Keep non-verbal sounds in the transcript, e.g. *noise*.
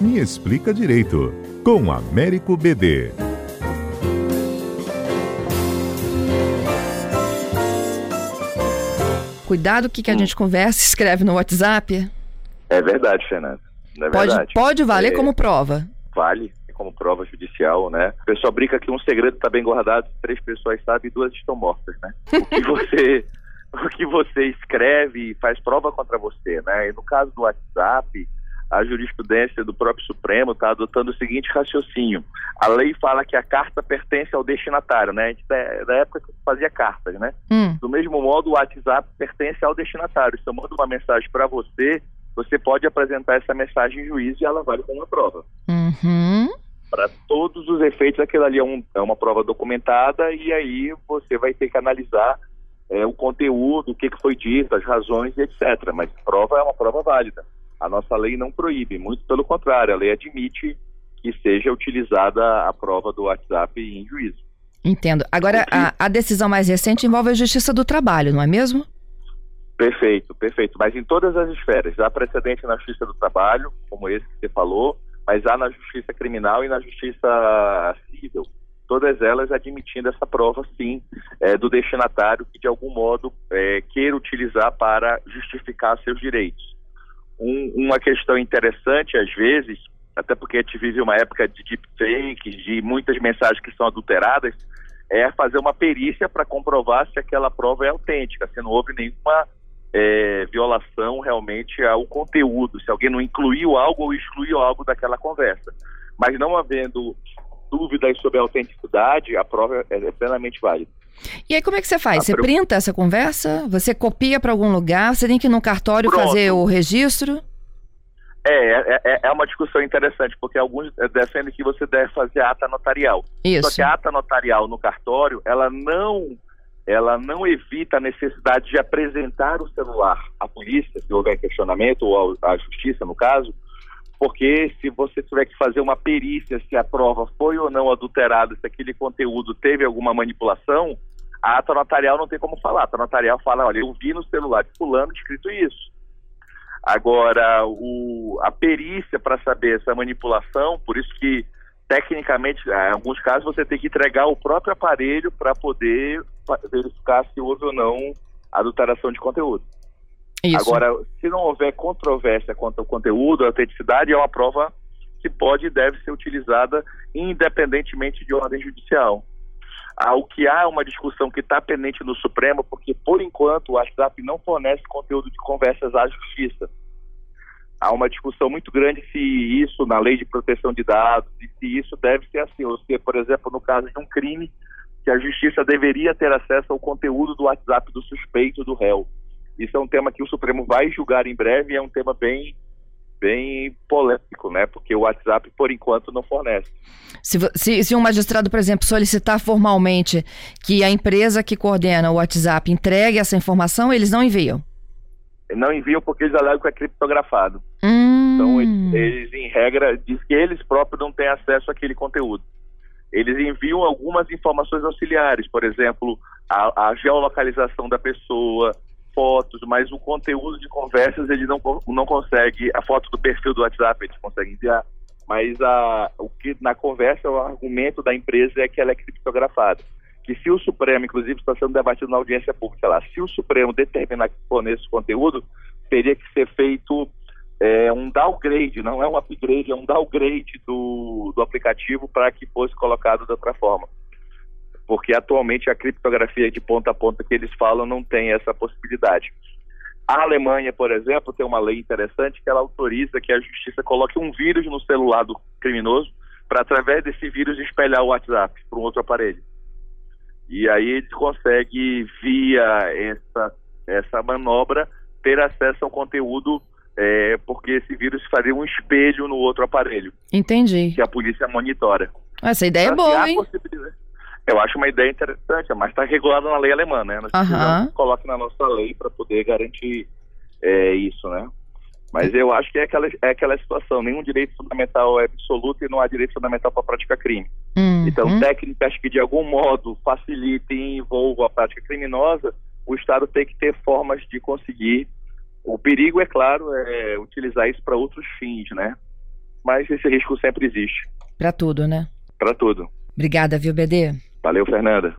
Me Explica Direito, com Américo BD. Cuidado que que a Hum. gente conversa, escreve no WhatsApp. É verdade, Fernando. É Pode, pode valer É, como prova. Vale como prova judicial, né? O pessoal brinca que um segredo está bem guardado, três pessoas sabem e duas estão mortas, né? *laughs* O que você, o que você escreve faz prova contra você, né? E no caso do WhatsApp, a jurisprudência do próprio Supremo está adotando o seguinte raciocínio. A lei fala que a carta pertence ao destinatário, né? Da, da época que fazia cartas, né? Hum, Do mesmo modo, o WhatsApp pertence ao destinatário. Se eu mando uma mensagem para você, você pode apresentar essa mensagem em juízo e ela vale como uma prova. uhum. Para todos os efeitos, aquilo ali é, um- é uma prova documentada e aí você vai ter que analisar é, o conteúdo, o que, que foi dito, as razões e etc. Mas prova é uma prova válida. A nossa lei não proíbe, muito pelo contrário, a lei admite que seja utilizada a prova do WhatsApp em juízo. Entendo. Agora, a, a decisão mais recente envolve a Justiça do Trabalho, não é mesmo? Perfeito, perfeito. Mas em todas as esferas. Há precedente na Justiça do Trabalho, como esse que você falou, mas há na Justiça Criminal e na Justiça Civil. Todas elas admitindo essa prova, sim, é, do destinatário que, de algum modo, é, queira utilizar para justificar seus direitos. Um- uma questão interessante, às vezes, até porque a gente vive uma época de deepfakes, de muitas mensagens que são adulteradas, é fazer uma perícia para comprovar se aquela prova é autêntica, se não houve nenhuma é, violação realmente ao conteúdo, se alguém não incluiu algo ou excluiu algo daquela conversa. Mas não havendo dúvidas sobre a autenticidade, a prova é, é plenamente válida. E aí, como é que você faz? A Você pro- printa essa conversa? Você copia para algum lugar? Você tem que ir no cartório Pronto. fazer o registro? É, é, é- é uma discussão interessante, porque alguns eh, defendem que você deve fazer ata notarial. Só Isso. que a ata notarial no cartório, ela não, ela não evita a necessidade de apresentar o celular à polícia, se houver questionamento, ou à justiça, no caso, porque se você tiver que fazer uma perícia se a prova foi ou não adulterada, se aquele conteúdo teve alguma manipulação, a ata notarial não tem como falar. A ata notarial fala, olha, eu vi no celular de fulano escrito isso. Agora, o, a perícia para saber essa manipulação, por isso que, tecnicamente, em alguns casos, você tem que entregar o próprio aparelho para poder verificar se houve ou não adulteração de conteúdo. Isso. Agora, se não houver controvérsia quanto ao conteúdo, a autenticidade é uma prova que pode e deve ser utilizada independentemente de ordem judicial. Ah, o que há é uma discussão que está pendente no Supremo, porque, por enquanto, o WhatsApp não fornece conteúdo de conversas à justiça. Há uma discussão muito grande se isso, na lei de proteção de dados, e se isso deve ser assim, ou se, por exemplo, no caso de um crime, que a justiça deveria ter acesso ao conteúdo do WhatsApp do suspeito do réu. Isso é um tema que o Supremo vai julgar em breve e é um tema bem, bem polêmico, né? Porque o WhatsApp, por enquanto, não fornece. Se, se- se um magistrado, por exemplo, solicitar formalmente que a empresa que coordena o WhatsApp entregue essa informação, eles não enviam. Não enviam porque eles alegam que é criptografado. Hum, Então, eles, eles, em regra, diz que eles próprios não têm acesso àquele conteúdo. Eles enviam algumas informações auxiliares, por exemplo, a, a geolocalização da pessoa, fotos, mas o conteúdo de conversas ele não, não consegue, a foto do perfil do WhatsApp eles conseguem enviar, mas a, o que na conversa, o argumento da empresa é que ela é criptografada. Que se o Supremo, inclusive está sendo debatido na audiência pública lá, se o Supremo determinar que forneça esse conteúdo, teria que ser feito é, um downgrade, não é um upgrade, é um downgrade do, do aplicativo para que fosse colocado de outra forma. Porque atualmente a criptografia de ponta a ponta que eles falam não tem essa possibilidade. A Alemanha, por exemplo, tem uma lei interessante que ela autoriza que a justiça coloque um vírus no celular do criminoso para, através desse vírus, espelhar o WhatsApp para um outro aparelho. E aí eles conseguem, via essa, essa manobra, ter acesso ao conteúdo, é, porque esse vírus faria um espelho no outro aparelho, Entendi. que a polícia monitora. Essa ideia é boa, hein? Eu acho uma ideia interessante, mas está regulada na lei alemã, né? Nós que coloque na nossa lei para poder garantir é, isso, né? Mas eu acho que é aquela, é aquela situação, nenhum direito fundamental é absoluto e não há direito fundamental para praticar crime. Uhum. Então, técnicas que de algum modo facilitem e envolvam a prática criminosa, o Estado tem que ter formas de conseguir. O perigo, é claro, é utilizar isso para outros fins, né? mas esse risco sempre existe. Para tudo, né? Para tudo. Obrigada, viu, BD? Valeu, Fernanda.